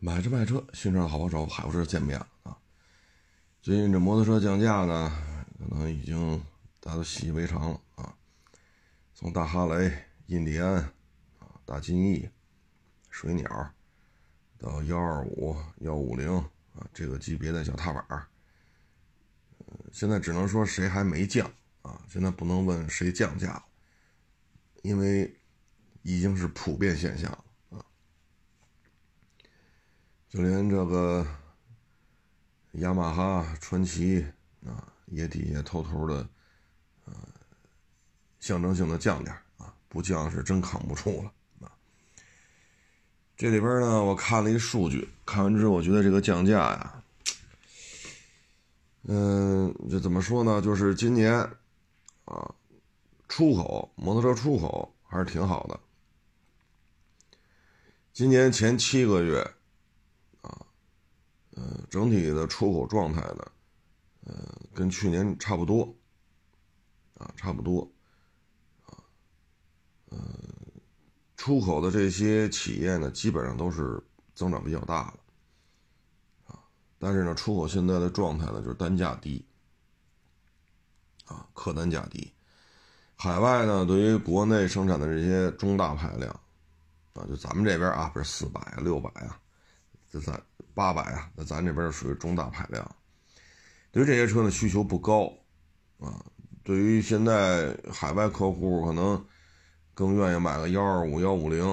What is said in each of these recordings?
买车卖车，新车好好找，海沃车见面了啊！最近这摩托车降价呢，可能已经大家都习以为常了啊。从大哈雷、印第安啊、大金翼、水鸟，到幺二五、幺五零啊这个级别的小踏板儿，现在只能说谁还没降啊？现在不能问谁降价了，因为已经是普遍现象了。就连这个雅马哈、传奇啊，也底下偷偷的，呃，象征性的降点啊，不降是真扛不住了啊。这里边呢，我看了一数据，看完之后我觉得这个降价呀，嗯，这怎么说呢？就是今年啊，出口摩托车出口还是挺好的，今年前七个月。呃，整体的出口状态呢，呃，跟去年差不多，啊，差不多，啊，呃，出口的这些企业呢，基本上都是增长比较大的，啊，但是呢，出口现在的状态呢，就是单价低，啊，客单价低，海外呢，对于国内生产的这些中大排量，啊，就咱们这边啊，不是四百啊，六百啊。这咱八百啊，那咱这边属于中大排量。对于这些车的需求不高啊。对于现在海外客户，可能更愿意买个幺二五、幺五零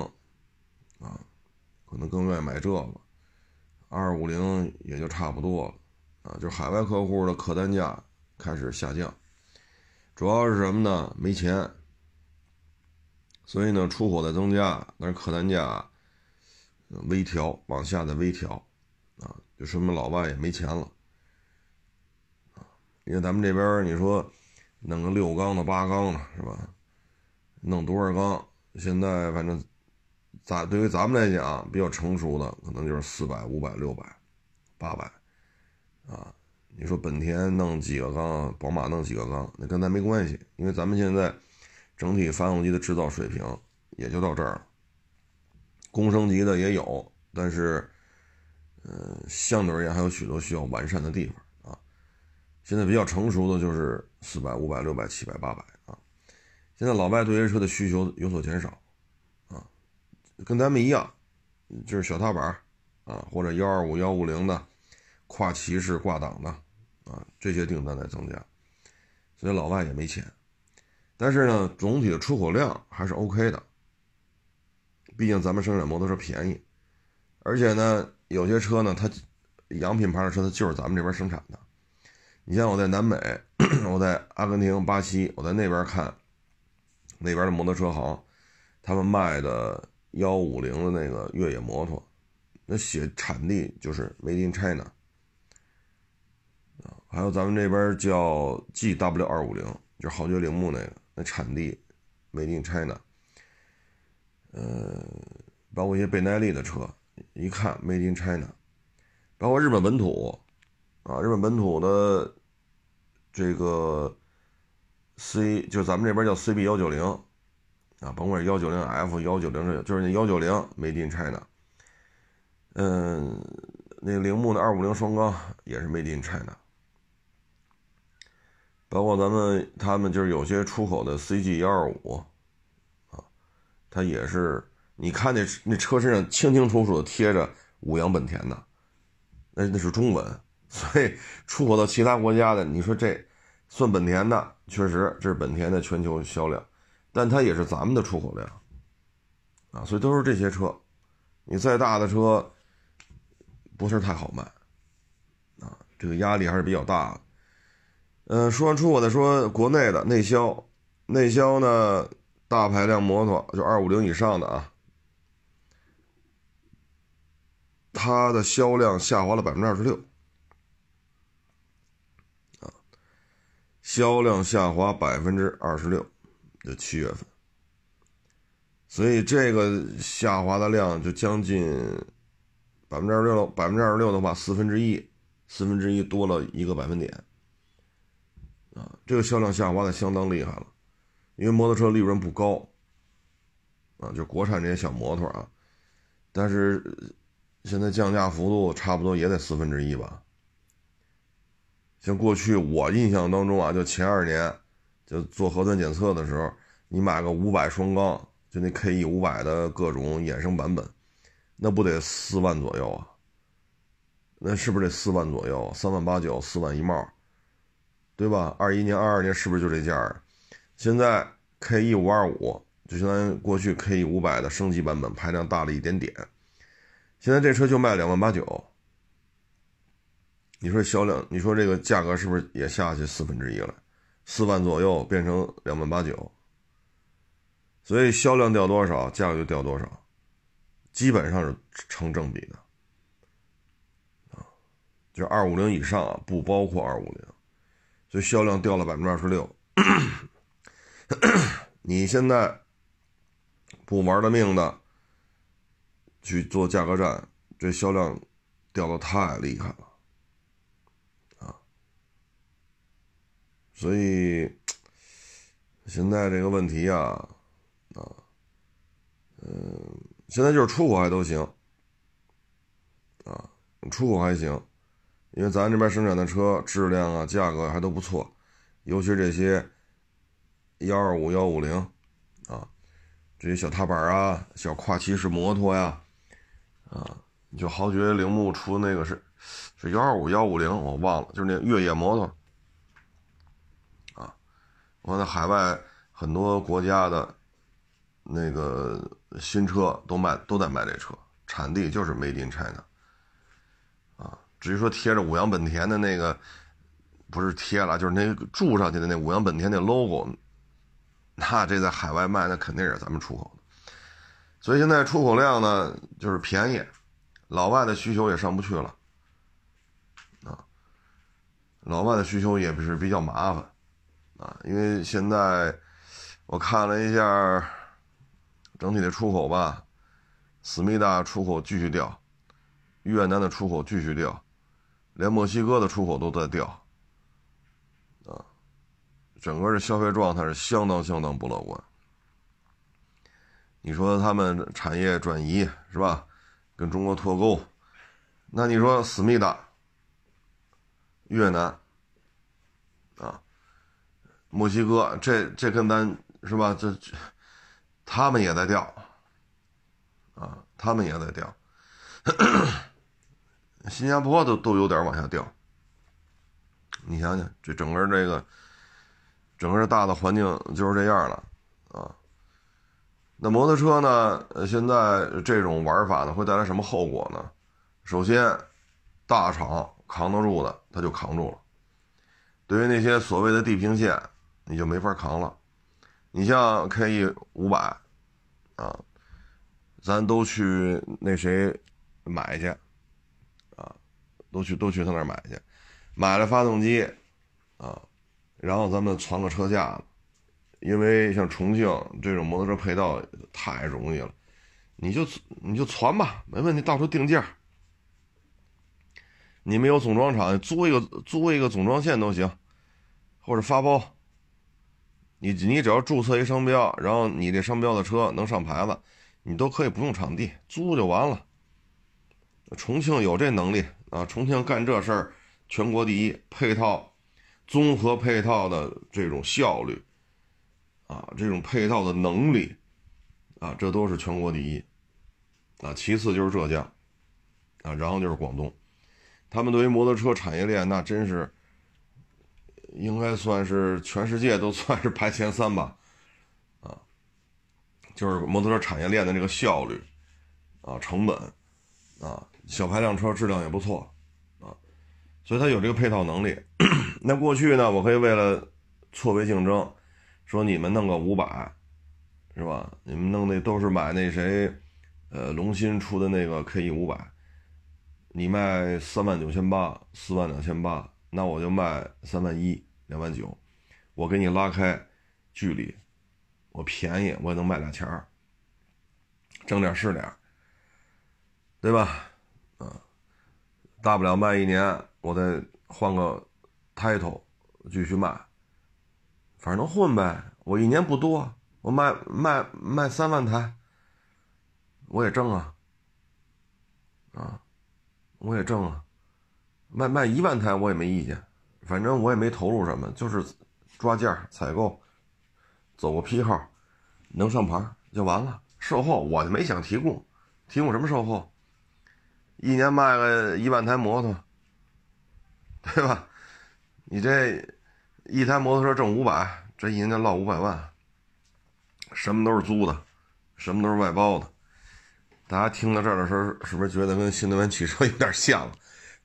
啊，可能更愿意买这个。二五零也就差不多了啊。就海外客户的客单价开始下降，主要是什么呢？没钱。所以呢，出口在增加，但是客单价。微调往下的微调，啊，就说明老外也没钱了，啊，因为咱们这边你说弄个六缸的八缸的是吧？弄多少缸？现在反正咱对于咱们来讲比较成熟的，可能就是四百、五百、六百、八百，啊，你说本田弄几个缸，宝马弄几个缸，那跟咱没关系，因为咱们现在整体发动机的制造水平也就到这儿了。工升级的也有，但是，嗯，相对而言还有许多需要完善的地方啊。现在比较成熟的就是四百、五百、六百、七百、八百啊。现在老外对这车的需求有所减少啊，跟咱们一样，就是小踏板啊，或者幺二五、幺五零的跨骑式挂档的啊，这些订单在增加，所以老外也没钱。但是呢，总体的出口量还是 OK 的。毕竟咱们生产摩托车便宜，而且呢，有些车呢，它洋品牌的车，它就是咱们这边生产的。你像我在南美，我在阿根廷、巴西，我在那边看那边的摩托车行，他们卖的幺五零的那个越野摩托，那写产地就是 Made in China。还有咱们这边叫 GW 二五零，就是豪爵铃木那个，那产地 Made in China。呃，包括一些倍耐力的车，一看 Made in China，包括日本本土，啊，日本本土的这个 C，就咱们这边叫 CB 幺九零，啊，甭管幺九零 F、幺九零这，就是那幺九零 Made in China，嗯，那铃木的二五零双缸也是 Made in China，包括咱们他们就是有些出口的 CG 幺二五。它也是，你看那那车身上清清楚楚的贴着五羊本田的，那那是中文，所以出口到其他国家的，你说这算本田的，确实这是本田的全球销量，但它也是咱们的出口量，啊，所以都是这些车，你再大的车不是太好卖，啊，这个压力还是比较大的。嗯，说完出口再说国内的内销，内销呢？大排量摩托就二五零以上的啊，它的销量下滑了百分之二十六，啊，销量下滑百分之二十六，就七月份，所以这个下滑的量就将近百分之二十六，百分之二十六的话，四分之一，四分之一多了一个百分点，啊，这个销量下滑的相当厉害了。因为摩托车利润不高，啊，就国产这些小摩托啊，但是现在降价幅度差不多也得四分之一吧。像过去我印象当中啊，就前二年就做核酸检测的时候，你买个五百双缸，就那 K E 五百的各种衍生版本，那不得四万左右啊？那是不是得四万左右？三万八九，四万一帽，对吧？二一年、二二年是不是就这价儿？现在 K E 五二五就相当于过去 K E 五百的升级版本，排量大了一点点。现在这车就卖两万八九，你说销量，你说这个价格是不是也下去四分之一了？四万左右变成两万八九，所以销量掉多少，价格就掉多少，基本上是成正比的。啊，就二五零以上啊，不包括二五零，所以销量掉了百分之二十六。你现在不玩了命的去做价格战，这销量掉的太厉害了啊！所以现在这个问题啊，啊，嗯，现在就是出口还都行啊，出口还行，因为咱这边生产的车质量啊、价格还都不错，尤其这些。幺二五幺五零，啊，这些小踏板啊，小跨骑式摩托呀，啊，就豪爵铃木出那个是是幺二五幺五零，我忘了，就是那越野摩托，啊，我在海外很多国家的那个新车都卖都在卖这车，产地就是 Made in China，啊，至于说贴着五羊本田的那个，不是贴了，就是那个注上去的那五羊本田那 logo。那这在海外卖，那肯定也是咱们出口的，所以现在出口量呢就是便宜，老外的需求也上不去了，啊，老外的需求也是比较麻烦，啊，因为现在我看了一下整体的出口吧，思密达出口继续掉，越南的出口继续掉，连墨西哥的出口都在掉。整个的消费状态是相当相当不乐观。你说他们产业转移是吧？跟中国脱钩，那你说思密达、越南啊、墨西哥，这这跟咱是吧？这他们也在掉啊，他们也在掉。新加坡都都有点往下掉。你想想，这整个这个。整个大的环境就是这样了，啊，那摩托车呢？现在这种玩法呢，会带来什么后果呢？首先，大厂扛得住的，它就扛住了。对于那些所谓的地平线，你就没法扛了。你像 K E 五百，啊，咱都去那谁买去，啊，都去都去他那儿买去，买了发动机，啊。然后咱们攒个车架，因为像重庆这种摩托车配套太容易了，你就你就攒吧，没问题，到时候定价。你没有总装厂，租一个租一个总装线都行，或者发包。你你只要注册一商标，然后你这商标的车能上牌子，你都可以不用场地租就完了。重庆有这能力啊，重庆干这事儿全国第一，配套。综合配套的这种效率，啊，这种配套的能力，啊，这都是全国第一，啊，其次就是浙江，啊，然后就是广东，他们对于摩托车产业链那真是，应该算是全世界都算是排前三吧，啊，就是摩托车产业链的这个效率，啊，成本，啊，小排量车质量也不错。啊所以它有这个配套能力。那过去呢，我可以为了错位竞争，说你们弄个五百，是吧？你们弄那都是买那谁，呃，龙鑫出的那个 K E 五百，你卖三万九千八，四万两千八，那我就卖三万一，两万九，我给你拉开距离，我便宜，我也能卖俩钱儿，挣点是点，对吧？嗯，大不了卖一年。我再换个 title 继续卖，反正能混呗。我一年不多，我卖卖卖三万台，我也挣啊。啊，我也挣啊，卖卖一万台我也没意见，反正我也没投入什么，就是抓价采购，走个批号，能上牌就完了。售后我就没想提供，提供什么售后？一年卖个一万台摩托，对吧？你这一台摩托车挣五百，这一年就落五百万。什么都是租的，什么都是外包的。大家听到这儿的时候，是不是觉得跟新能源汽车 有点像？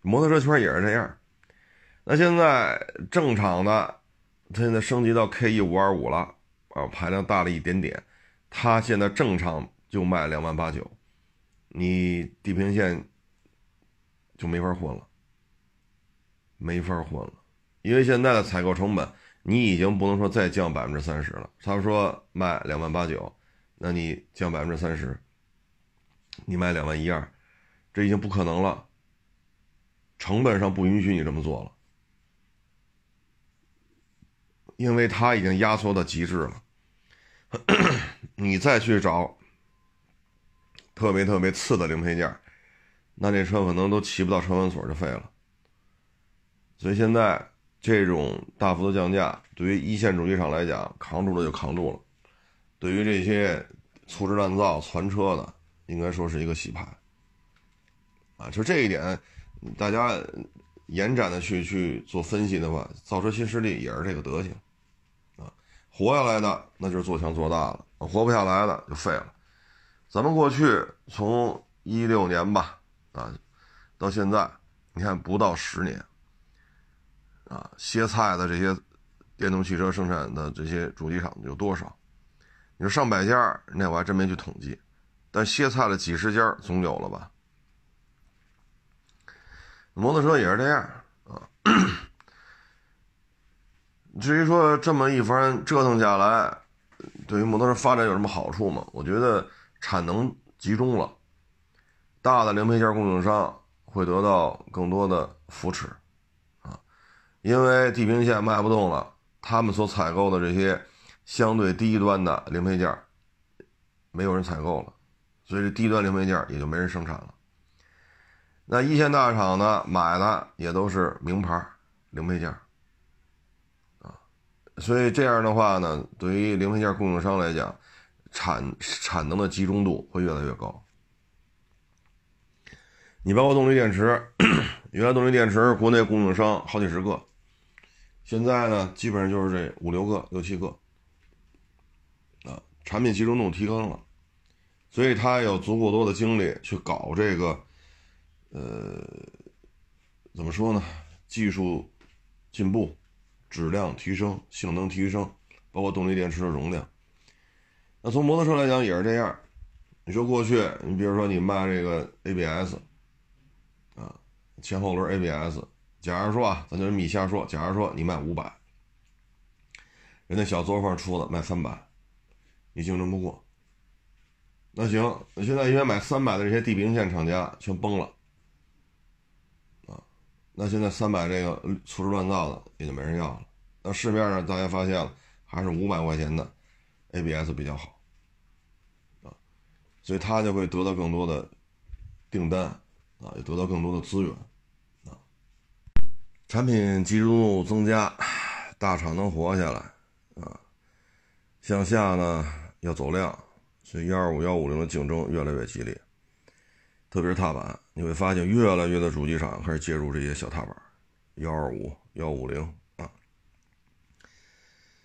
摩托车圈也是这样。那现在正常的，它现在升级到 K E 五二五了啊，排量大了一点点。它现在正常就卖两万八九，你地平线就没法混了，没法混了，因为现在的采购成本。你已经不能说再降百分之三十了。他说卖两万八九，那你降百分之三十，你卖两万一二，这已经不可能了。成本上不允许你这么做了，因为它已经压缩到极致了。你再去找特别特别次的零配件，那这车可能都骑不到车管所就废了。所以现在。这种大幅度降价，对于一线主机厂来讲，扛住了就扛住了；对于这些粗制滥造、攒车的，应该说是一个洗牌。啊，就这一点，大家延展的去去做分析的话，造车新势力也是这个德行。啊，活下来的那就是做强做大了，活不下来的就废了。咱们过去从一六年吧，啊，到现在，你看不到十年。啊，歇菜的这些电动汽车生产的这些主机厂有多少？你说上百家，那我还真没去统计。但歇菜了几十家总有了吧？摩托车也是这样啊。至于说这么一番折腾下来，对于摩托车发展有什么好处吗？我觉得产能集中了，大的零配件供应商会得到更多的扶持。因为地平线卖不动了，他们所采购的这些相对低端的零配件，没有人采购了，所以这低端零配件也就没人生产了。那一线大厂呢，买的也都是名牌零配件，所以这样的话呢，对于零配件供应商来讲，产产能的集中度会越来越高。你包括动力电池，原来动力电池国内供应商好几十个。现在呢，基本上就是这五六个、六七个，啊，产品集中度提高了，所以他有足够多的精力去搞这个，呃，怎么说呢？技术进步、质量提升、性能提升，包括动力电池的容量。那从摩托车来讲也是这样。你说过去，你比如说你卖这个 ABS，啊，前后轮 ABS。假如说啊，咱就米瞎说。假如说你卖五百，人家小作坊出的卖三百，你竞争不过。那行，那现在因为买三百的这些地平线厂家全崩了，啊，那现在三百这个粗制乱造的也就没人要了。那市面上大家发现了，还是五百块钱的 ABS 比较好，啊，所以他就会得到更多的订单，啊，也得到更多的资源。产品集中度增加，大厂能活下来啊。向下呢要走量，所以幺二五幺五零的竞争越来越激烈。特别是踏板，你会发现越来越多主机厂开始介入这些小踏板，幺二五幺五零啊。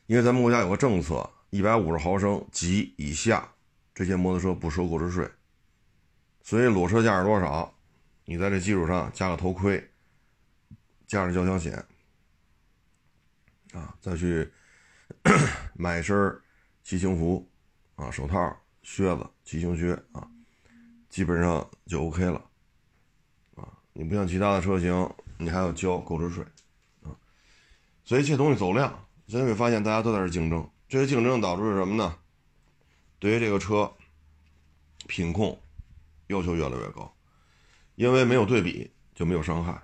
因为咱们国家有个政策，一百五十毫升及以下这些摩托车不收购置税，所以裸车价是多少？你在这基础上加个头盔。加上交强险，啊，再去 买身骑行服，啊，手套、靴子、骑行靴，啊，基本上就 OK 了，啊，你不像其他的车型，你还要交购置税，啊，所以这东西走量，所以会发现大家都在这竞争，这些竞争导致是什么呢？对于这个车品控要求越来越高，因为没有对比就没有伤害。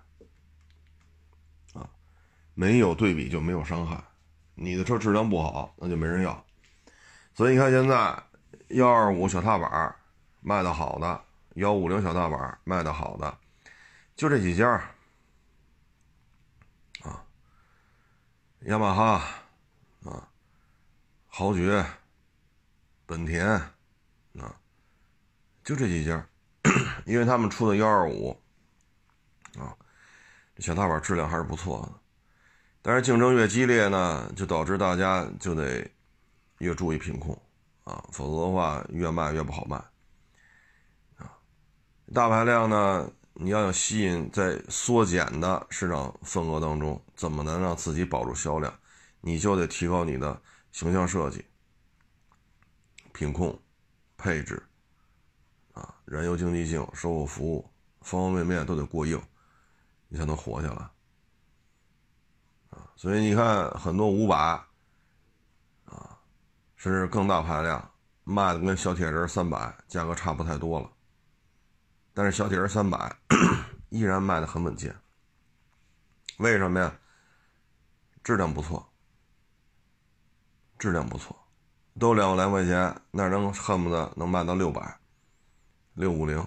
没有对比就没有伤害，你的车质量不好，那就没人要。所以你看现在幺二五小踏板卖的好的，幺五零小踏板卖的好的，就这几家啊，雅马哈啊，豪爵、本田啊，就这几家，因为他们出的幺二五啊，小踏板质量还是不错的。但是竞争越激烈呢，就导致大家就得越注意品控啊，否则的话越卖越不好卖啊。大排量呢，你要想吸引在缩减的市场份额当中，怎么能让自己保住销量？你就得提高你的形象设计、品控、配置啊，燃油经济性、售后服务，方方面面都得过硬，你才能活下来。所以你看，很多五百啊，甚至更大排量卖的跟小铁人三百价格差不太多了，但是小铁人三百 依然卖的很稳健。为什么呀？质量不错，质量不错，都两万来块钱，那能恨不得能卖到六百、六五零，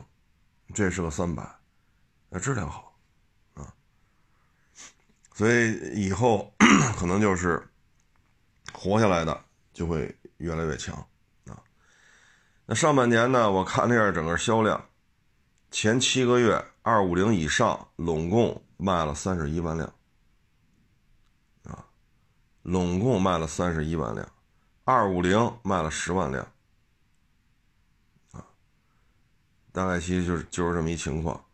这是个三百，那质量好。所以以后 可能就是活下来的就会越来越强啊。那上半年呢，我看了一下整个销量，前七个月二五零以上拢共卖了三十一万辆啊，拢共卖了三十一万辆，二五零卖了十万辆啊，大概其实就是就是这么一情况。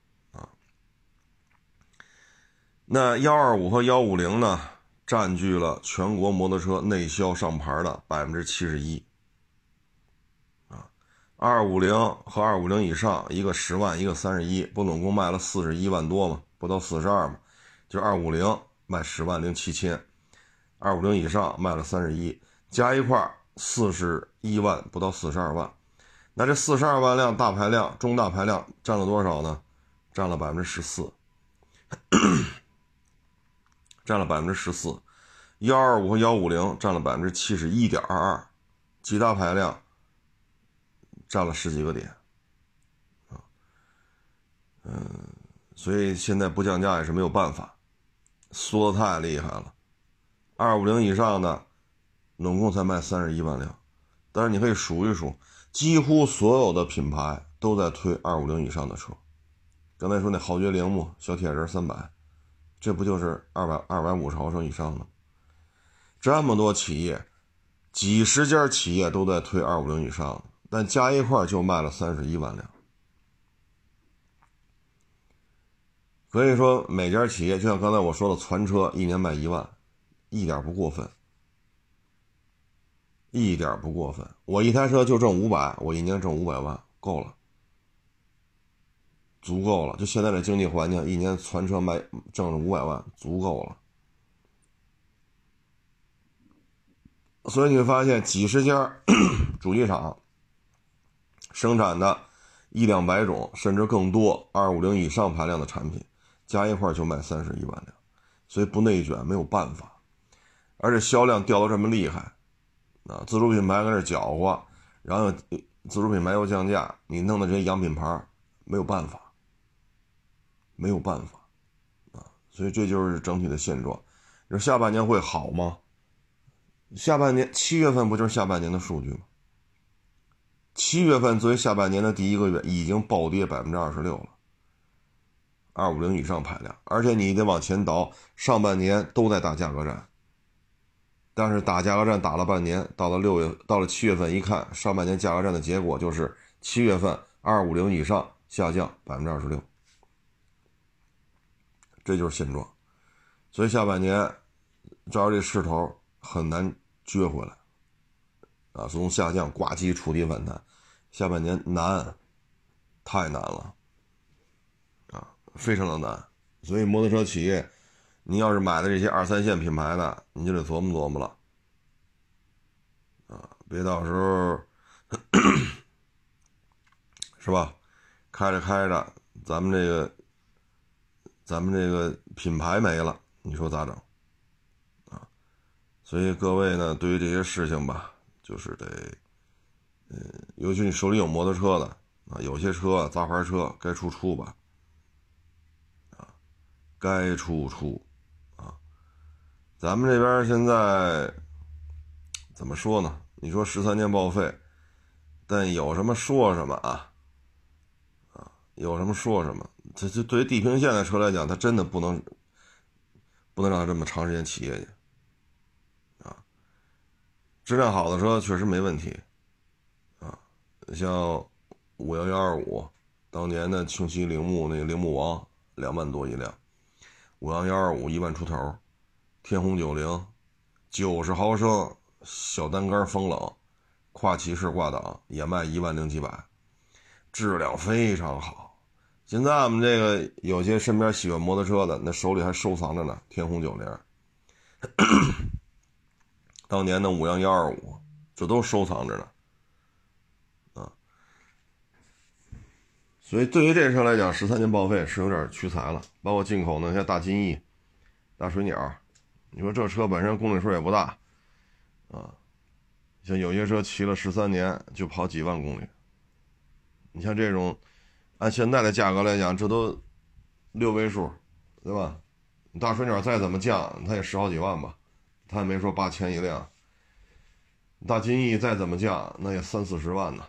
那幺二五和幺五零呢，占据了全国摩托车内销上牌的百分之七十一。啊，二五零和二五零以上，一个十万，一个三十一，不总共卖了四十一万多吗？不到四十二吗？就二五零卖十万零七千，二五零以上卖了三十一，加一块四十一万，不到四十二万。那这四十二万辆大排量、中大排量占了多少呢？占了百分之十四。占了百分之十四，幺二五和幺五零占了百分之七十一点二二，几大排量占了十几个点，啊，嗯，所以现在不降价也是没有办法，缩的太厉害了，二五零以上的，总共才卖三十一万辆，但是你可以数一数，几乎所有的品牌都在推二五零以上的车，刚才说那豪爵铃木小铁人三百。这不就是二百二百五十毫升以上的？这么多企业，几十家企业都在推二五零以上，但加一块就卖了三十一万辆。所以说，每家企业就像刚才我说的，传车一年卖一万，一点不过分，一点不过分。我一台车就挣五百，我一年挣五百万，够了。足够了，就现在的经济环境，一年全车卖挣了五百万，足够了。所以你会发现，几十家主机厂生产的一两百种，甚至更多二五零以上排量的产品，加一块就卖三十一万辆，所以不内卷没有办法，而且销量掉的这么厉害，啊，自主品牌搁这搅和，然后自主品牌又降价，你弄的这些洋品牌没有办法。没有办法，啊，所以这就是整体的现状。你说下半年会好吗？下半年七月份不就是下半年的数据吗？七月份作为下半年的第一个月，已经暴跌百分之二十六了。二五零以上排量，而且你得往前倒，上半年都在打价格战。但是打价格战打了半年，到了六月，到了七月份一看，上半年价格战的结果就是七月份二五零以上下降百分之二十六。这就是现状，所以下半年照这势头很难撅回来啊！从下降挂机触底反弹，下半年难，太难了啊，非常的难。所以摩托车企业，你要是买的这些二三线品牌的，你就得琢磨琢磨了啊，别到时候 是吧？开着开着，咱们这个。咱们这个品牌没了，你说咋整？啊，所以各位呢，对于这些事情吧，就是得，嗯，尤其你手里有摩托车的啊，有些车杂牌车该出出吧，啊，该出出，啊，咱们这边现在怎么说呢？你说十三年报废，但有什么说什么啊，啊，有什么说什么。这这对于地平线的车来讲，它真的不能不能让它这么长时间骑下去，啊，质量好的车确实没问题，啊，像五幺幺二五，当年的清晰铃木那个铃木王两万多一辆，五幺幺二五一万出头，天虹九零九十毫升小单杆风冷，跨骑式挂挡也卖一万零几百，质量非常好。现在我们这个有些身边喜欢摩托车的，那手里还收藏着呢。天虹九零，当年的五羊幺二五，这都收藏着呢。啊，所以对于这车来讲，十三年报废是有点屈才了。包括进口的像大金翼、大水鸟，你说这车本身公里数也不大，啊，像有些车骑了十三年就跑几万公里，你像这种。按现在的价格来讲，这都六位数，对吧？大水鸟再怎么降，它也十好几万吧，它也没说八千一辆。大金翼再怎么降，那也三四十万呢。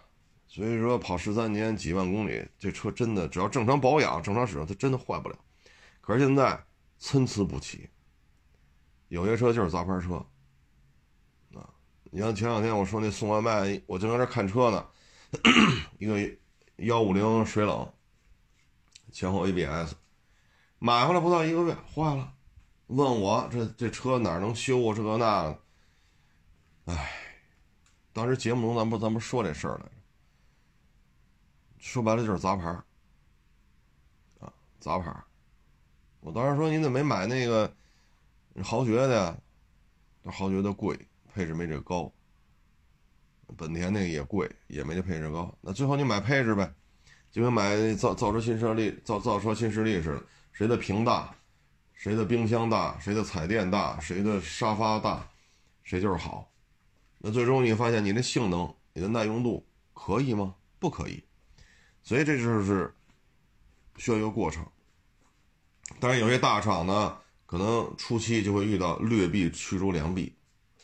所以说跑十三年几万公里，这车真的只要正常保养、正常使用，它真的坏不了。可是现在参差不齐，有些车就是杂牌车啊。你像前两天我说那送外卖，我正在这看车呢，一个。幺五零水冷，前后 ABS，买回来不到一个月坏了，问我这这车哪能修啊？这个那个，哎，当时节目中咱不咱不说这事儿来着，说白了就是杂牌啊，杂牌我当时说你怎么没买那个豪爵的？豪爵的贵，配置没这高。本田那个也贵，也没这配置高。那最后你买配置呗，就跟买造造车新势力、造造车新势力似的，谁的屏大，谁的冰箱大，谁的彩电大，谁的沙发大，谁就是好。那最终你发现你的性能、你的耐用度可以吗？不可以。所以这就是需要一个过程。当然，有些大厂呢，可能初期就会遇到劣币驱逐良币，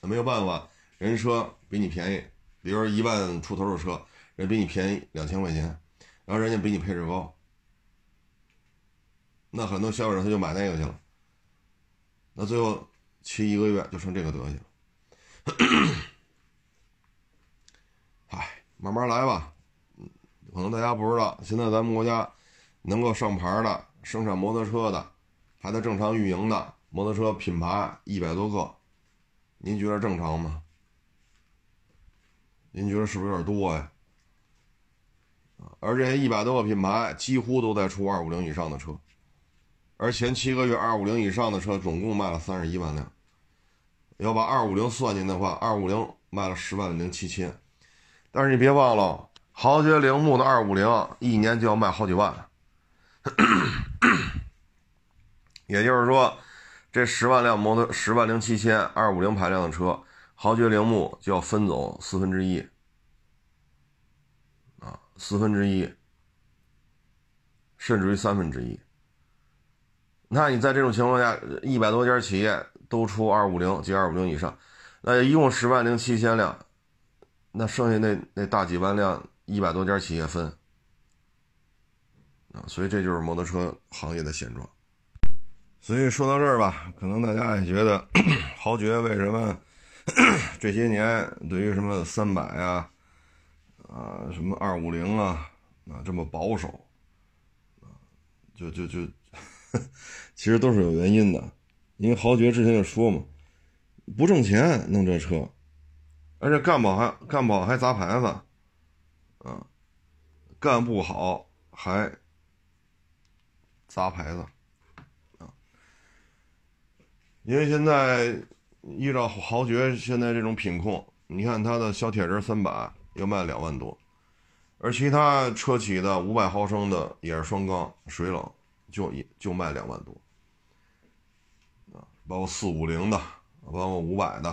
那没有办法，人车比你便宜。比如说一万出头的车，人比你便宜两千块钱，然后人家比你配置高，那很多消费者他就买那个去了，那最后骑一个月就成这个德行了。唉，慢慢来吧。可能大家不知道，现在咱们国家能够上牌的、生产摩托车的、还在正常运营的摩托车品牌一百多个，您觉得正常吗？您觉得是不是有点多呀？而这些一百多个品牌几乎都在出二五零以上的车，而前七个月二五零以上的车总共卖了三十一万辆。要把二五零算进的话，二五零卖了十万零七千。但是你别忘了，豪爵铃木的二五零一年就要卖好几万，也就是说，这十万辆摩托十万零七千二五零排量的车。豪爵铃木就要分走四分之一，啊，四分之一，甚至于三分之一。那你在这种情况下，一百多家企业都出二五零及二五零以上，那一共十万零七千辆，那剩下那那大几万辆，一百多家企业分，啊，所以这就是摩托车行业的现状。所以说到这儿吧，可能大家也觉得 豪爵为什么？这些年对于什么三百啊，啊什么二五零啊，啊这么保守，就就就，其实都是有原因的。因为豪爵之前就说嘛，不挣钱弄这车，而且干不好还干不好还砸牌子，啊，干不好还砸牌子，啊，因为现在。依照豪爵现在这种品控，你看它的小铁人三百要卖两万多，而其他车企的五百毫升的也是双缸水冷，就也就卖两万多，啊，包括四五零的，包括五百的，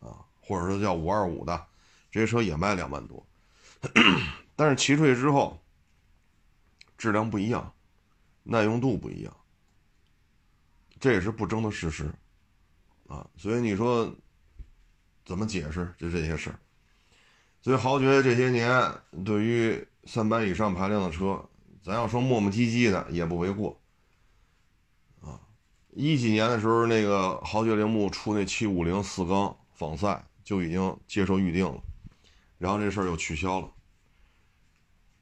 啊，或者说叫五二五的，这些车也卖两万多，但是骑出去之后，质量不一样，耐用度不一样，这也是不争的事实，啊，所以你说怎么解释就这些事儿？所以豪爵这些年对于三百以上排量的车，咱要说磨磨唧唧的也不为过，啊，一几年的时候那个豪爵铃木出那七五零四缸仿赛就已经接受预定了，然后这事儿又取消了。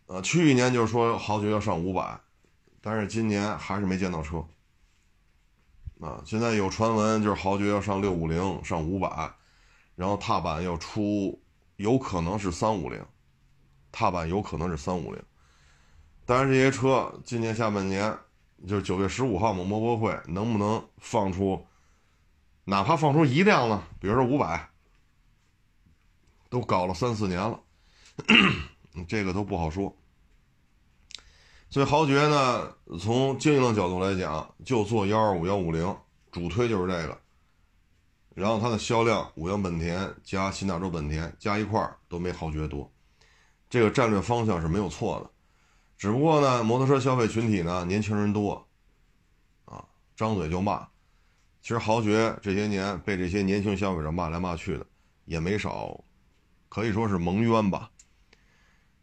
呃，去年就是说豪爵要上五百，但是今年还是没见到车。啊，现在有传闻就是豪爵要上六五零，上五百，然后踏板要出，有可能是三五零，踏板有可能是三五零。但是这些车今年下半年，就是九月十五号嘛，摩博会能不能放出，哪怕放出一辆呢？比如说五百，都搞了三四年了。这个都不好说，所以豪爵呢，从经营的角度来讲，就做幺二五幺五零，主推就是这个。然后它的销量，五羊本田加新大洲本田加一块儿都没豪爵多，这个战略方向是没有错的。只不过呢，摩托车消费群体呢，年轻人多，啊，张嘴就骂。其实豪爵这些年被这些年轻消费者骂来骂去的也没少，可以说是蒙冤吧。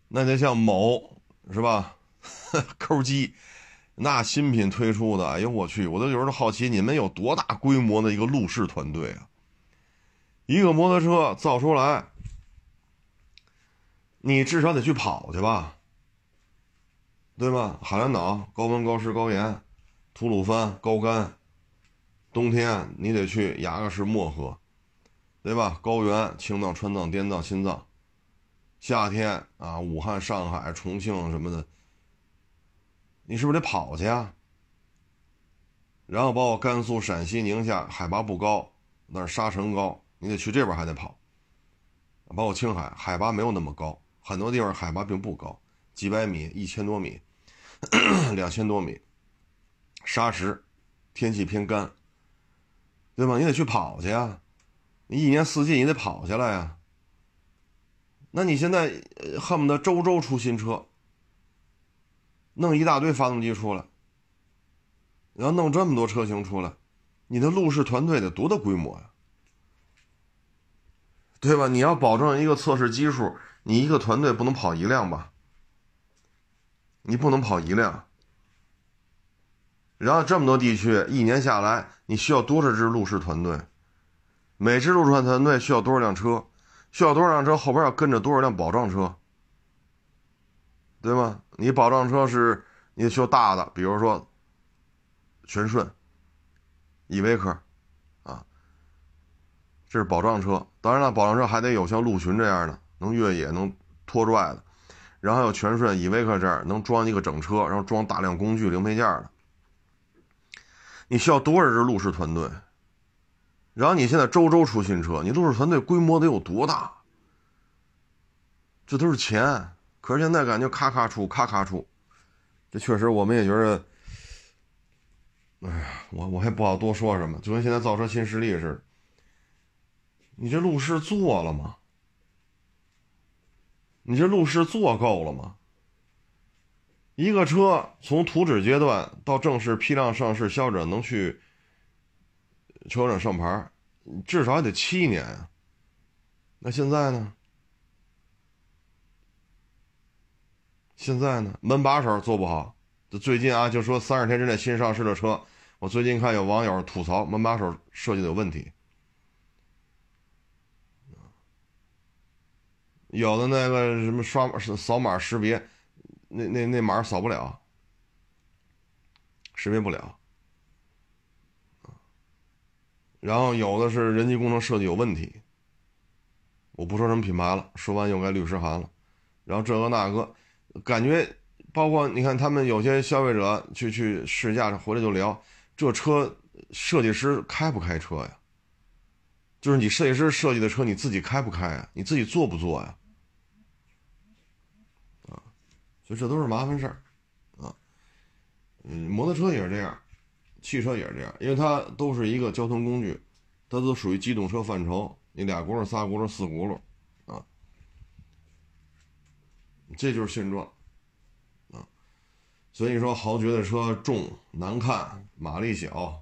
那就像某是吧，抠机，那新品推出的，哎呦我去，我都有时候好奇，你们有多大规模的一个路试团队啊？一个摩托车造出来，你至少得去跑去吧，对吧？海南岛高温高湿高盐，吐鲁番高干，冬天你得去雅克石漠河，对吧？高原青藏、川藏、滇藏、新藏。夏天啊，武汉、上海、重庆什么的，你是不是得跑去啊？然后包括甘肃、陕西、宁夏，海拔不高，但是沙尘高，你得去这边还得跑。包括青海，海拔没有那么高，很多地方海拔并不高，几百米、一千多米、两千多米，沙石，天气偏干，对吧？你得去跑去啊，你一年四季你得跑下来呀。那你现在恨不得周周出新车，弄一大堆发动机出来，然后弄这么多车型出来，你的路试团队得多大规模呀？对吧？你要保证一个测试基数，你一个团队不能跑一辆吧？你不能跑一辆。然后这么多地区，一年下来，你需要多少支路试团队？每支路试团队需要多少辆车？需要多少辆车？后边要跟着多少辆保障车，对吗？你保障车是你需要大的，比如说全顺、依维柯，啊，这是保障车。当然了，保障车还得有像陆巡这样的能越野、能拖拽的，然后有全顺、依维柯这样能装一个整车，然后装大量工具零配件的。你需要多少支路试团队？然后你现在周周出新车，你路试团队规模得有多大？这都是钱，可是现在感觉咔咔出，咔咔出，这确实我们也觉得，哎呀，我我还不好多说什么，就跟现在造车新势力似的。你这路试做了吗？你这路试做够了吗？一个车从图纸阶段到正式批量上市，消费者能去。车上上牌，至少也得七年啊。那现在呢？现在呢？门把手做不好。就最近啊，就说三十天之内新上市的车，我最近看有网友吐槽门把手设计的有问题，有的那个什么刷是扫码识别，那那那码扫不了，识别不了。然后有的是人机工程设计有问题，我不说什么品牌了，说完又该律师函了。然后这个那个，感觉包括你看他们有些消费者去去试驾回来就聊，这车设计师开不开车呀？就是你设计师设计的车你自己开不开啊？你自己做不做呀？啊，所以这都是麻烦事儿啊。嗯，摩托车也是这样。汽车也是这样，因为它都是一个交通工具，它都属于机动车范畴。你俩轱辘、仨轱辘、四轱辘，这就是现状，啊，所以说豪爵的车重难看，马力小，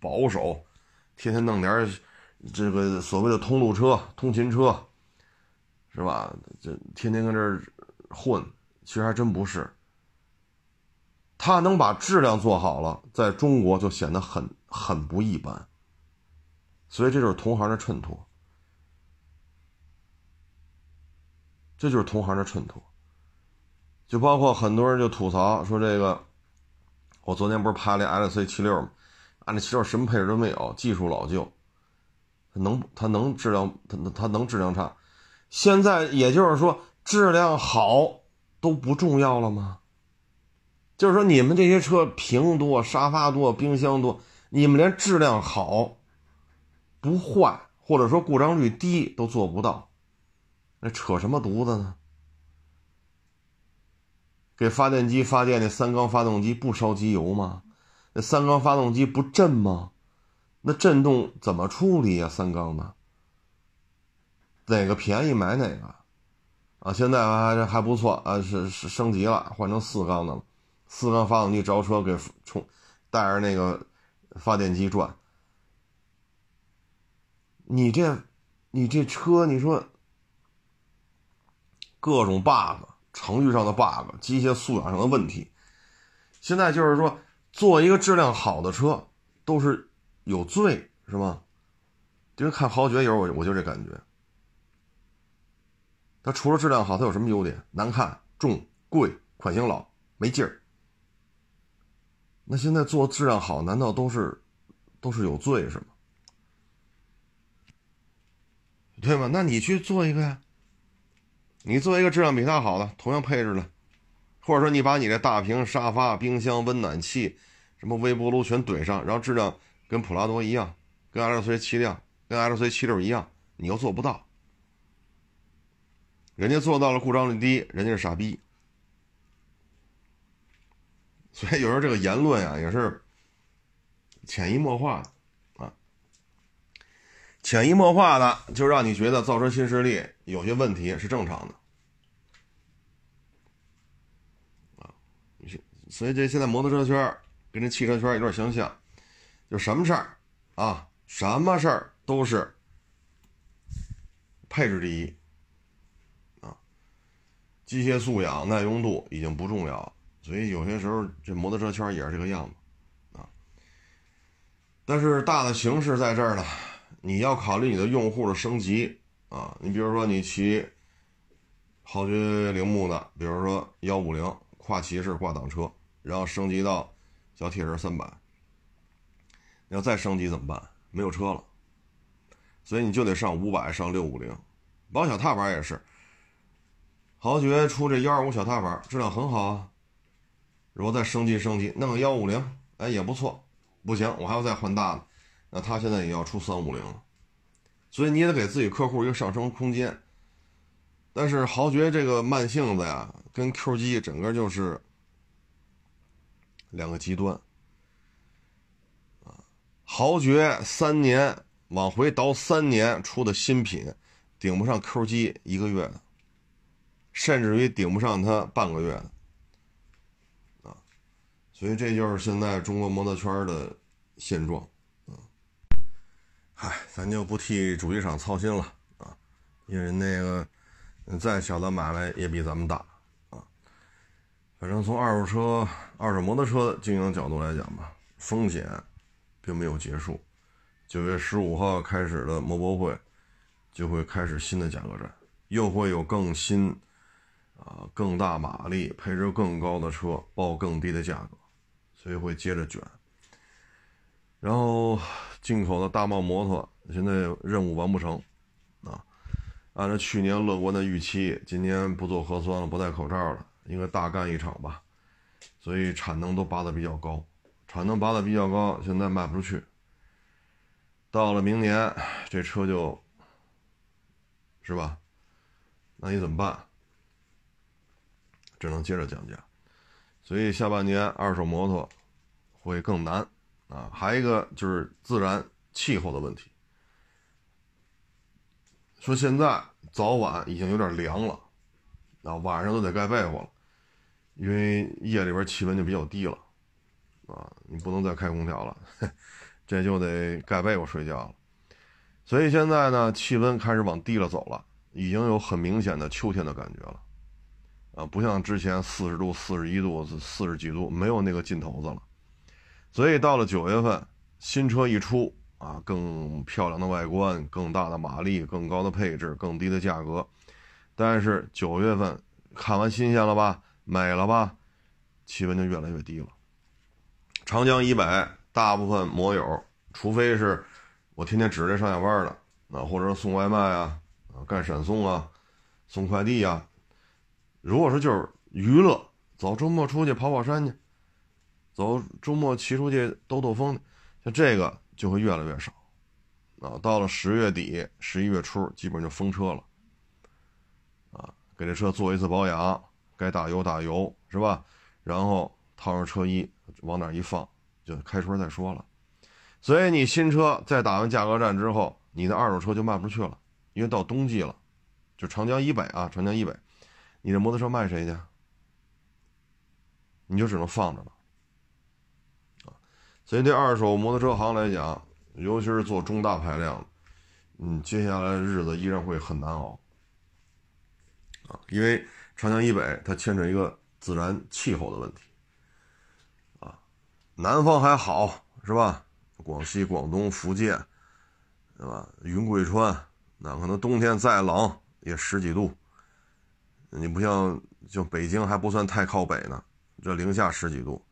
保守，天天弄点这个所谓的通路车、通勤车，是吧？这天天跟这混，其实还真不是。他能把质量做好了，在中国就显得很很不一般。所以这就是同行的衬托，这就是同行的衬托。就包括很多人就吐槽说这个，我昨天不是拍了 L C 七六吗？啊，那七六什么配置都没有，技术老旧，能它能质量它它能质量差？现在也就是说质量好都不重要了吗？就是说你们这些车屏多、沙发多、冰箱多，你们连质量好不坏或者说故障率低都做不到，那扯什么犊子呢？给发电机发电的三缸发动机不烧机油吗？那三缸发动机不震吗？那震动怎么处理呀？三缸的，哪个便宜买哪个，啊，现在还还不错啊，是是升级了，换成四缸的了，四缸发动机着车给充，带着那个发电机转。你这，你这车，你说各种 bug。程序上的 bug，机械素养上的问题，现在就是说，做一个质量好的车都是有罪，是吗？就是看豪爵有我我就这感觉。它除了质量好，它有什么优点？难看、重、贵、款型老、没劲儿。那现在做质量好，难道都是都是有罪是吗？对吗？那你去做一个呀。你做一个质量比它好的，同样配置的，或者说你把你的大屏、沙发、冰箱、温暖气、什么微波炉全怼上，然后质量跟普拉多一样，跟 L C 七辆、跟 L C 七六一样，你又做不到。人家做到了故障率低，人家是傻逼。所以有时候这个言论啊，也是潜移默化的，潜移默化的就让你觉得造车新势力有些问题是正常的啊。所以这现在摩托车圈跟这汽车圈有点相像，就什么事儿啊，什么事儿都是配置第一啊，机械素养、耐用度已经不重要了。所以有些时候这摩托车圈也是这个样子啊。但是大的形势在这儿呢，你要考虑你的用户的升级啊。你比如说你骑豪爵铃木的，比如说幺五零。跨骑式挂挡车，然后升级到小铁人三百。你要再升级怎么办？没有车了，所以你就得上五百，上六五零。包小踏板也是，豪爵出这幺二五小踏板，质量很好啊。如果再升级升级，弄个幺五零，哎也不错。不行，我还要再换大的，那他现在也要出三五零。所以你也得给自己客户一个上升空间。但是豪爵这个慢性子呀，跟 Q 七整个就是两个极端啊。豪爵三年往回倒三年出的新品，顶不上 Q 七一个月的，甚至于顶不上它半个月的啊。所以这就是现在中国摩托圈的现状。嗨，咱就不替主机厂操心了啊，因为那个。再小的买卖也比咱们大啊！反正从二手车、二手摩托车经营角度来讲吧，风险并没有结束。九月十五号开始的摩博会就会开始新的价格战，又会有更新、啊更大马力、配置更高的车报更低的价格，所以会接着卷。然后进口的大贸摩托现在任务完不成。啊按照去年乐观的预期，今年不做核酸了，不戴口罩了，应该大干一场吧。所以产能都拔得比较高，产能拔得比较高，现在卖不出去。到了明年，这车就，是吧？那你怎么办？只能接着降价。所以下半年二手摩托会更难啊。还一个就是自然气候的问题。说现在早晚已经有点凉了，啊，晚上都得盖被窝了。因为夜里边气温就比较低了，啊，你不能再开空调了，这就得盖被窝睡觉了。所以现在呢，气温开始往低了走了，已经有很明显的秋天的感觉了，啊，不像之前四十度、四十一度、四十几度，没有那个劲头子了。所以到了九月份，新车一出啊，更漂亮的外观、更大的马力、更高的配置、更低的价格。但是九月份看完新鲜了吧，美了吧，气温就越来越低了。长江以北大部分摩友，除非是我天天指着上下班的，啊，或者送外卖啊，啊，干闪送啊，送快递啊，如果说就是娱乐，走周末出去跑跑山去。走周末骑出去兜兜风，像这个就会越来越少，啊，到了十月底、十一月初，基本就封车了，啊，给这车做一次保养，该打油打油是吧？然后套上车衣，往哪一放，就开春再说了。所以你新车在打完价格战之后，你的二手车就卖不出去了，因为到冬季了，就长江以北啊，长江以北，你这摩托车卖谁去？你就只能放着了。所以，对二手摩托车行来讲，尤其是做中大排量，嗯，接下来的日子依然会很难熬啊！因为长江以北它牵扯一个自然气候的问题啊，南方还好是吧？广西、广东、福建，对吧？云贵川，那可能冬天再冷也十几度，你不像就北京还不算太靠北呢，这零下十几度。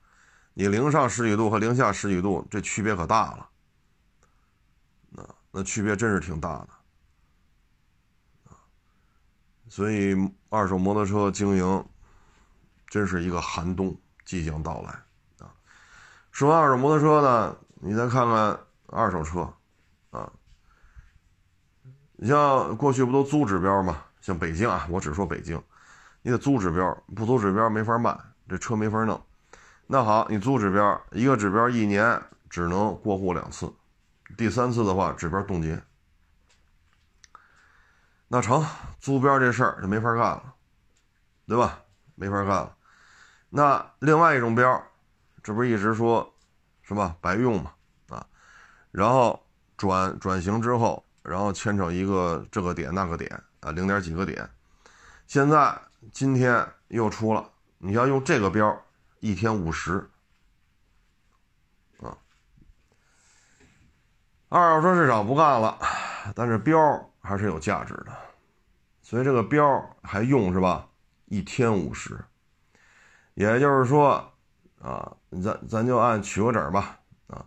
你零上十几度和零下十几度，这区别可大了。那那区别真是挺大的所以二手摩托车经营，真是一个寒冬即将到来啊。说完二手摩托车呢，你再看看二手车啊。你像过去不都租指标吗？像北京啊，我只说北京，你得租指标，不租指标没法卖，这车没法弄。那好，你租指标，一个指标一年只能过户两次，第三次的话指标冻结，那成，租标这事儿就没法干了，对吧？没法干了。那另外一种标，这不是一直说，是吧？白用嘛，啊，然后转转型之后，然后牵扯一个这个点那个点啊，零点几个点，现在今天又出了，你要用这个标。一天五十，啊，二手车市场不干了，但是标还是有价值的，所以这个标还用是吧？一天五十，也就是说，啊，咱咱就按取个整吧，啊，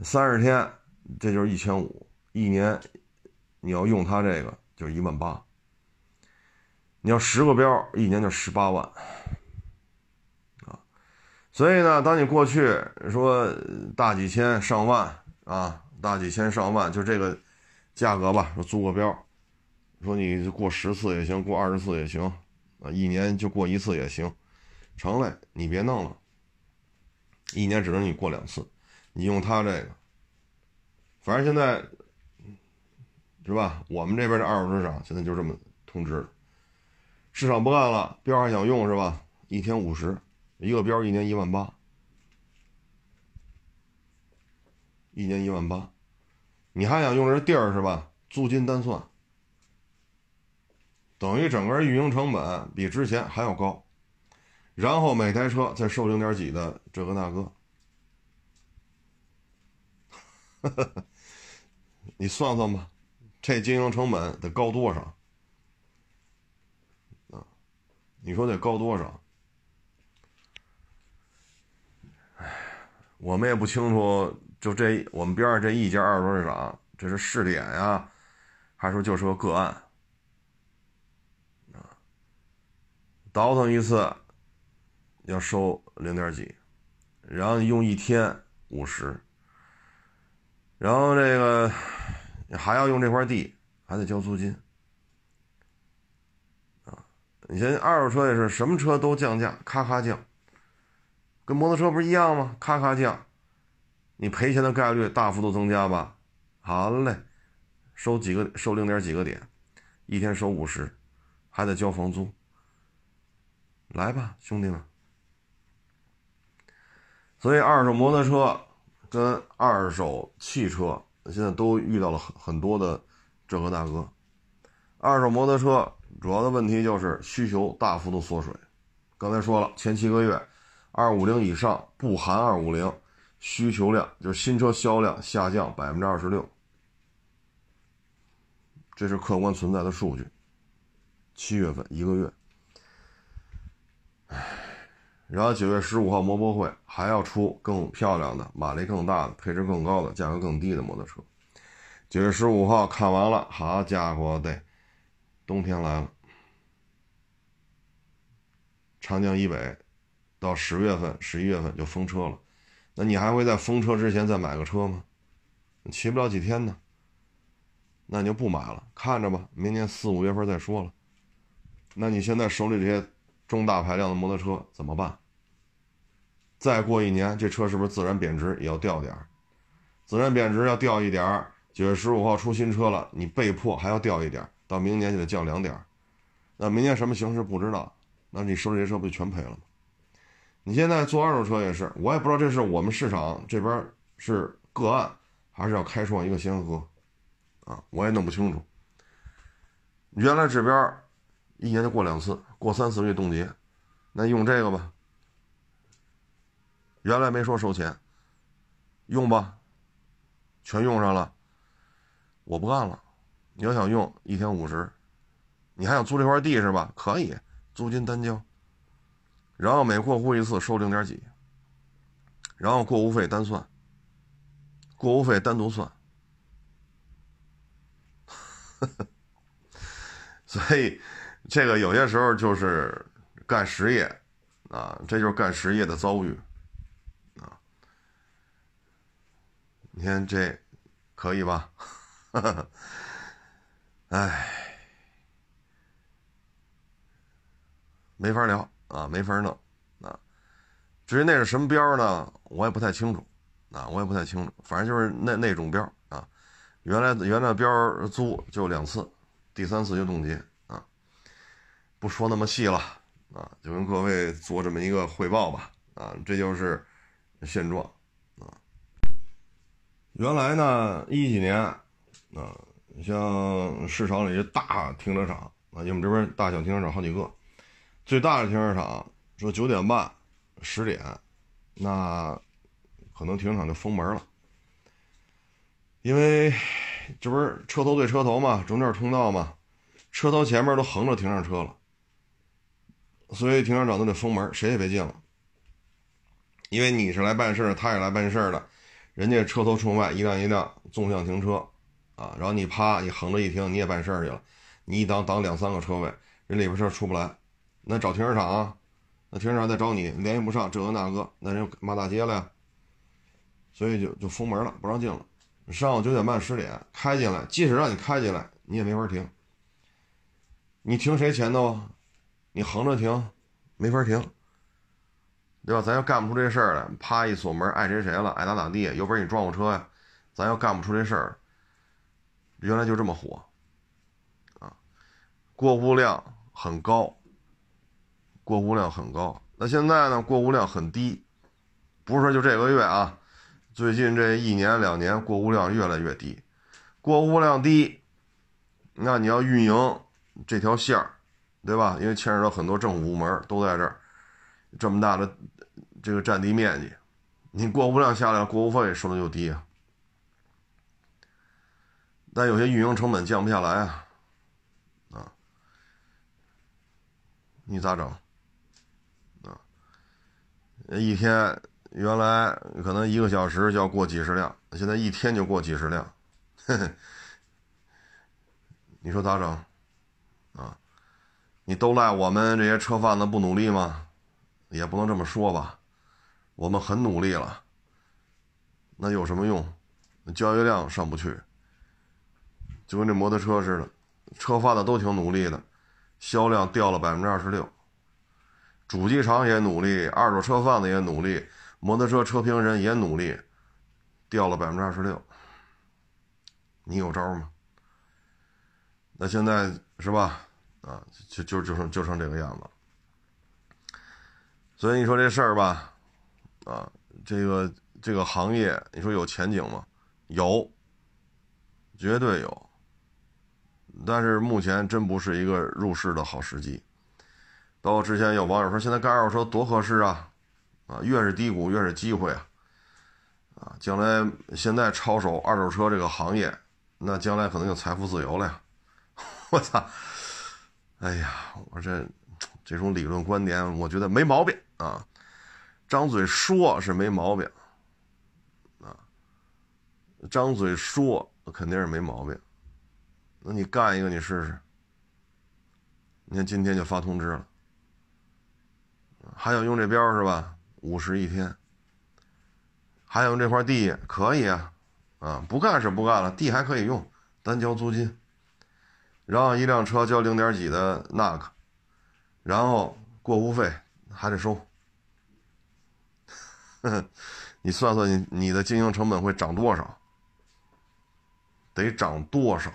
三十天，这就是一千五，一年你要用它这个就是一万八，你要十个标，一年就十八万。所以呢，当你过去说大几千上万啊，大几千上万，就这个价格吧，说租个标，说你过十次也行，过二十次也行，啊，一年就过一次也行，成嘞，你别弄了，一年只能你过两次，你用它这个，反正现在是吧？我们这边的二手市场现在就这么通知，市场不干了，标还想用是吧？一天五十。一个标一年一万八，一年一万八，你还想用这地儿是吧？租金单算，等于整个运营成本比之前还要高，然后每台车再收零点几的这个那个，你算算吧，这经营成本得高多少？啊，你说得高多少？我们也不清楚，就这我们边上这一家二手车市场，这是试点呀，还是说就是个个案？啊，倒腾一次要收零点几，然后用一天五十，然后这个还要用这块地，还得交租金。啊，你像二手车也是，什么车都降价，咔咔降。跟摩托车不是一样吗？咔咔降，你赔钱的概率大幅度增加吧？好嘞，收几个，收零点几个点，一天收五十，还得交房租。来吧，兄弟们，所以二手摩托车跟二手汽车现在都遇到了很很多的这个大哥。二手摩托车主要的问题就是需求大幅度缩水。刚才说了，前七个月，二五零以上不含二五零，需求量就是新车销量下降百分之二十六，这是客观存在的数据。七月份一个月，唉，然后九月十五号摩博会还要出更漂亮的、马力更大的、配置更高的、价格更低的摩托车。九月十五号看完了，好家伙的！冬天来了，长江以北到十月份、十一月份就封车了，那你还会在封车之前再买个车吗？骑不了几天呢，那你就不买了，看着吧，明年四五月份再说了。那你现在手里这些中大排量的摩托车怎么办？再过一年，这车是不是自然贬值也要掉点儿？自然贬值要掉一点儿，九月十五号出新车了，你被迫还要掉一点儿。到明年就得降两点那明年什么形势不知道，那你手里这车不就全赔了吗？你现在做二手车也是，我也不知道这是我们市场这边是个案，还是要开创一个先河，啊，我也弄不清楚。原来指标一年就过两次，过三次月冻结，那用这个吧。原来没说收钱，用吧，全用上了，我不干了。你要想用一天五十，你还想租这块地是吧？可以，租金单交，然后每过户一次收零点几，然后过户费单算，过户费单独算。所以，这个有些时候就是干实业啊，这就是干实业的遭遇啊。你看这可以吧？唉，没法聊啊，没法弄啊。至于那是什么标呢？我也不太清楚啊，我也不太清楚。反正就是那那种标啊。原来原来标租就两次，第三次就冻结啊。不说那么细了啊，就跟各位做这么一个汇报吧啊。这就是现状啊。原来呢，一几年啊。像市场里大停车场啊，因为我们这边大小停车场好几个，最大的停车场说九点半、十点，那可能停车场就封门了，因为这不是车头对车头嘛，中间通道嘛，车头前面都横着停上车了，所以停车场都得封门，谁也别进了，因为你是来办事的他也来办事的，人家车头冲外一辆一辆纵向停车。啊，然后你啪，你横着一停，你也办事去了，你一挡挡两三个车位，人里边车出不来，那找停车场啊，那停车场再找你联系不上，这个那个，那人骂大街了呀，所以就就封门了，不让进了。上午九点半十点开进来，即使让你开进来，你也没法停。你停谁前头？你横着停，没法停，对吧？咱要干不出这事儿来，啪一锁门，爱谁谁了，爱咋咋地，有本事你撞我车呀，咱要干不出这事儿。原来就这么火，啊，过户量很高，过户量很高。那现在呢？过户量很低，不是说就这个月啊，最近这一年两年过户量越来越低。过户量低，那你要运营这条线儿，对吧？因为牵扯到很多政府部门都在这儿，这么大的这个占地面积，你过户量下来，过户费收的就低啊。但有些运营成本降不下来啊，啊，你咋整？一天原来可能一个小时就要过几十辆，现在一天就过几十辆，你说咋整？啊，你都赖我们这些车贩子不努力吗？也不能这么说吧，我们很努力了，那有什么用？交易量上不去。就跟这摩托车似的，车贩子都挺努力的，销量掉了百分之二十六。主机厂也努力，二手车贩子也努力，摩托车车评人也努力，掉了百分之二十六。你有招吗？那现在是吧？啊，就就就成就成这个样子。所以你说这事儿吧，啊，这个这个行业，你说有前景吗？有，绝对有。但是目前真不是一个入市的好时机。包括之前有网友说，现在干二手车多合适啊，啊，越是低谷越是机会啊，啊，将来现在抄手二手车这个行业，那将来可能就财富自由了呀。我操！哎呀，我这这种理论观点，我觉得没毛病啊。张嘴说是没毛病，啊，张嘴说肯定是没毛病。那你干一个，你试试。你看今天就发通知了，还想用这标是吧？五十一天。还有这块地可以啊，啊，不干是不干了，地还可以用，单交租金。然后一辆车交零点几的那个，然后过户费还得收。你算算，你你的经营成本会涨多少？得涨多少？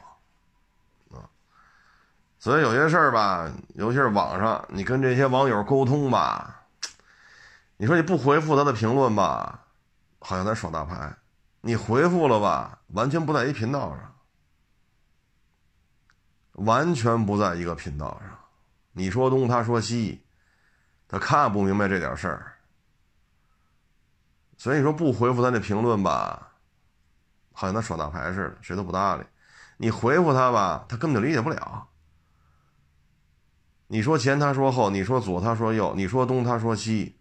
所以有些事儿吧，尤其是网上，你跟这些网友沟通吧，你说你不回复他的评论吧，好像在耍大牌；你回复了吧，完全不在一频道上，完全不在一个频道上。你说东，他说西，他看不明白这点事儿。所以你说不回复他那评论吧，好像他耍大牌似的，谁都不搭理。你回复他吧，他根本就理解不了。你说前他说后，你说左他说右，你说东他说西，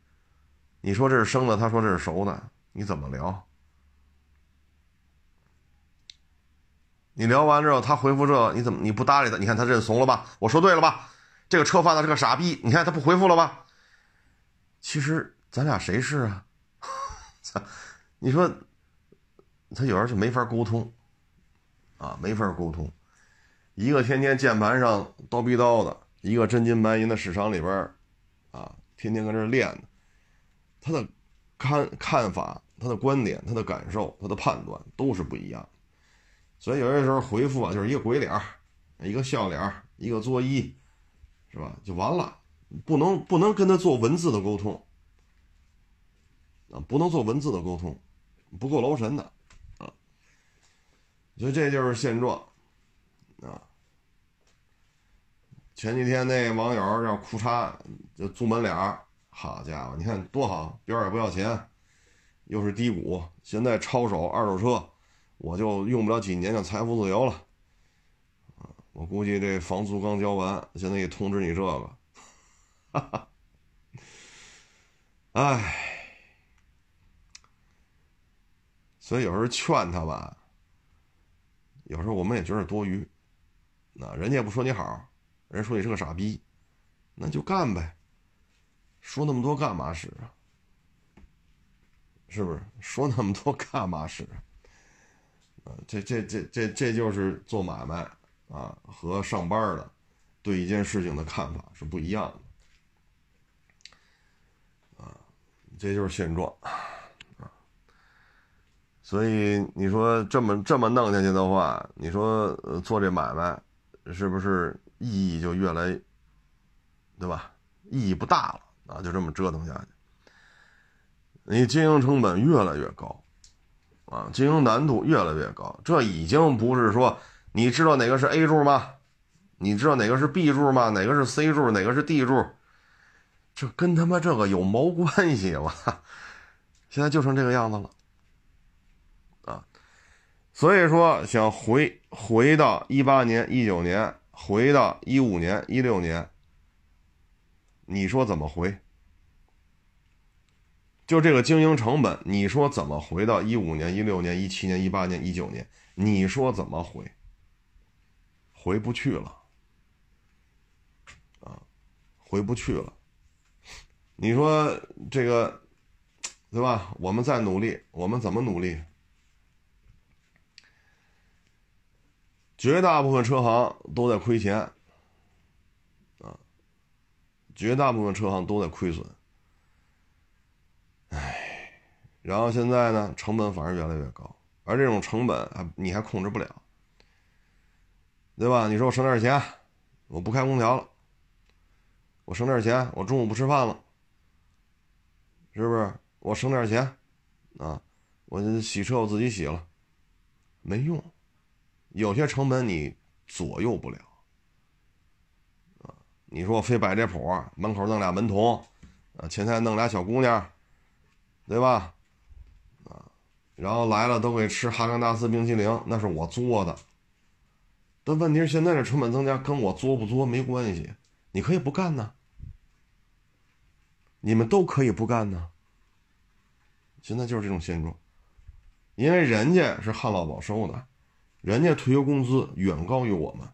你说这是生的，他说这是熟的，你怎么聊？你聊完之后，他回复这，你怎么你不搭理他？你看他认怂了吧？我说对了吧？这个车贩子是个傻逼，你看他不回复了吧？其实咱俩谁是啊？操 你说，他有人就没法沟通，啊，没法沟通。一个天天键盘上叨逼叨的，一个真金白银的市场里边啊，天天搁这练的，他的看看法、他的观点、他的感受、他的判断都是不一样。所以有些时候回复啊，就是一个鬼脸一个笑脸一个作揖，是吧？就完了，不能不能跟他做文字的沟通。啊，不能做文字的沟通，不够劳神的，啊，所以这就是现状，啊，前几天那网友让裤衩就租门脸好家伙，你看多好，边也不要钱，又是低谷，现在抄手二手车，我就用不了几年就财富自由了，我估计这房租刚交完，现在也通知你这个，哈哈，哎。所以有时候劝他吧，有时候我们也觉得多余。那人家也不说你好，人说你是个傻逼，那就干呗。说那么多干嘛使啊？是不是？说那么多干嘛使？啊，这这这这这就是做买卖啊和上班的对一件事情的看法是不一样的。啊，这就是现状。所以你说这么这么弄下去的话，你说做这买卖是不是意义就越来，对吧？意义不大了啊！就这么折腾下去，你经营成本越来越高，啊，经营难度越来越高。这已经不是说你知道哪个是 A 柱吗？你知道哪个是 B 柱吗？哪个是 C 柱？哪个是 D 柱？这跟他妈这个有毛关系？我操！现在就成这个样子了。所以说，想回回到一八年、一九年，回到一五年、一六年，你说怎么回？就这个经营成本，你说怎么回到一五年、一六年、一七年、一八年、一九年？你说怎么回？回不去了，啊，回不去了。你说这个，对吧？我们在努力，我们怎么努力？绝大部分车行都在亏钱，啊，绝大部分车行都在亏损，哎，然后现在呢，成本反而越来越高，而这种成本还你还控制不了，对吧？你说我省点钱，我不开空调了，我省点钱，我中午不吃饭了，是不是？我省点钱，啊，我洗车我自己洗了，没用，有些成本你左右不了。啊，你说我非摆这谱，门口弄俩门童，啊，前台弄俩小姑娘，对吧？啊，然后来了都给吃哈根达斯冰淇淋，那是我做的。但问题是现在这成本增加跟我作不作没关系，你可以不干呢。你们都可以不干呢。现在就是这种现状，因为人家是旱涝保收的，人家退休工资远高于我们，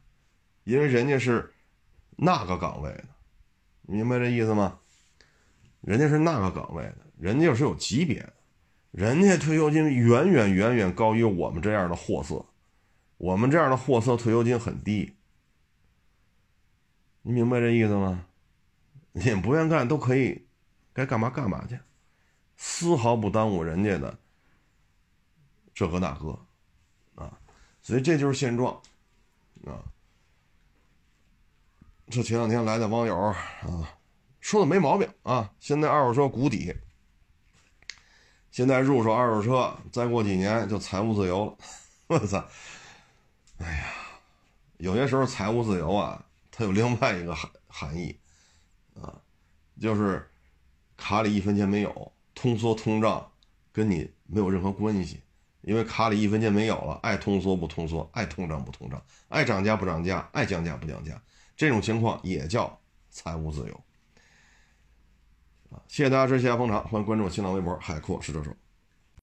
因为人家是那个岗位的，明白这意思吗？人家是那个岗位的，人家是有级别的，人家退休金远远远远高于我们这样的货色，我们这样的货色退休金很低，你明白这意思吗？你不愿干都可以。该干嘛干嘛去，丝毫不耽误人家的这个那个，所以这就是现状，啊，这前两天来的网友啊，说的没毛病啊，现在二手车谷底，现在入手二手车，再过几年就财务自由了，我操，哎呀，有些时候财务自由啊，它有另外一个含含义，啊，就是。卡里一分钱没有，通缩通胀跟你没有任何关系，因为卡里一分钱没有了，爱通缩不通缩，爱通胀不通胀，爱涨价不涨价，爱降价不降价，这种情况也叫财务自由。谢谢大家支持，谢谢捧场，欢迎关注我新浪微博海阔是这手。